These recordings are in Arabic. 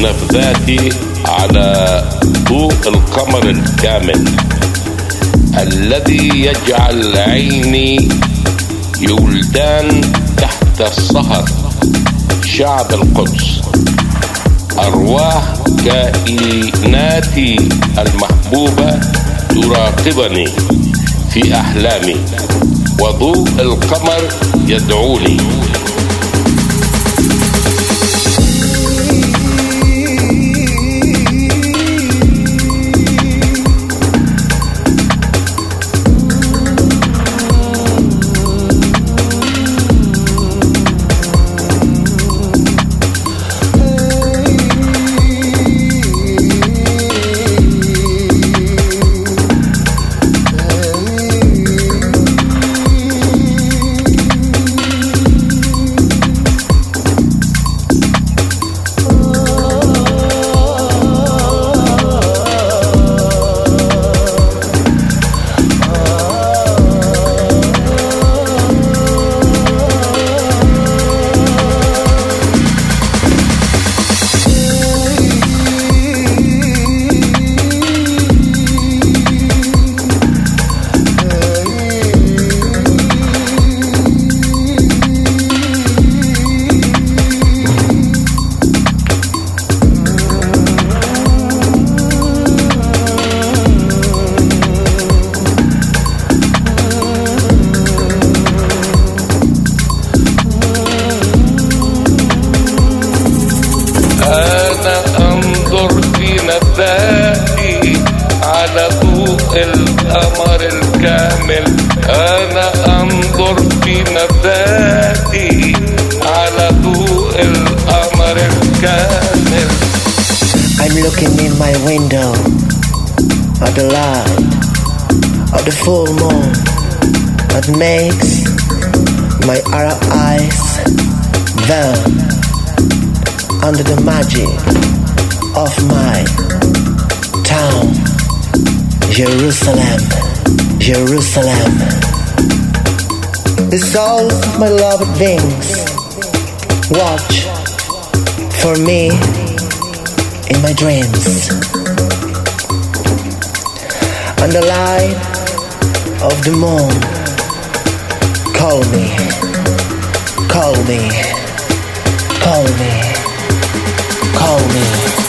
نفذاتي على ضوء القمر الكامل الذي يجعل عيني يولدان تحت السهر شعب القدس أرواح كائناتي المحبوبة تراقبني في أحلامي وضوء القمر يدعوني. القمر الكامل أنا أنظر في نفسي على ضوء القمر الكامل I'm looking in my window at the light of the full moon that makes my Arab eyes veil under the magic of my town, Jerusalem, Jerusalem. The souls of my loved wings watch for me in my dreams. And the light of the moon call me, call me, call me, call me. I'm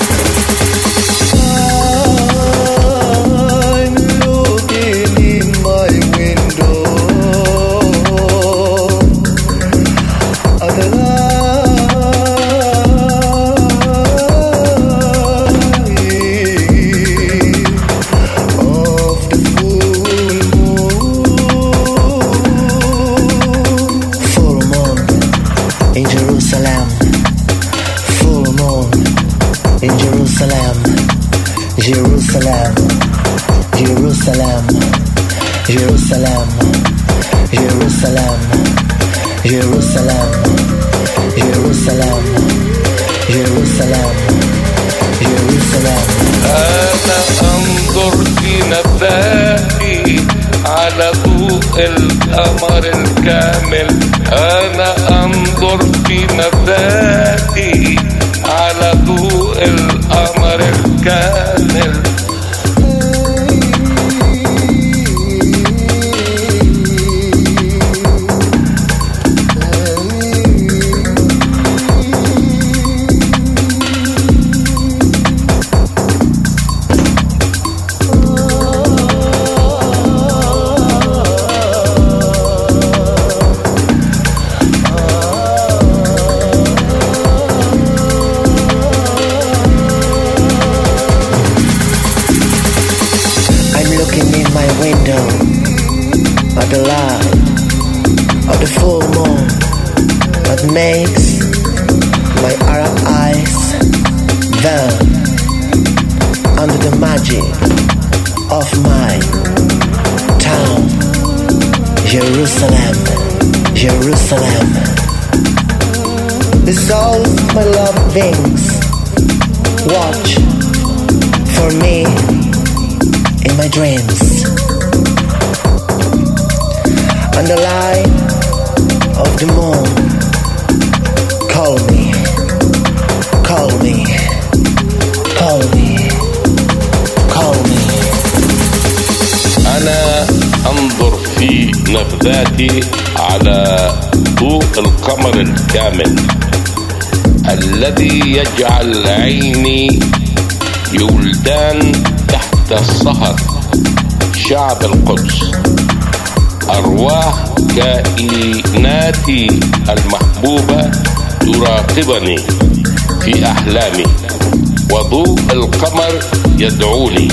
Jerusalem. Jerusalem. Jerusalem. Jerusalem. Jerusalem. Jerusalem. أنا أنظر في نفسي على ضوء القمر الكامل أنا أنظر في نفسي على ضوء القمر الكامل at the light of the full moon that makes my Arab eyes veil under the magic of my town, Jerusalem, Jerusalem. Souls my love wings watch for me in my dreams. the light of the moon. Call me, call me, call me, call me. أنا أنظر في نبذاتي على ضوء القمر الكامل الذي يجعل عيني يولدان تحت السهر شعب القدس أرواح كائناتي المحبوبة تراقبني في أحلامي وضوء القمر يدعوني.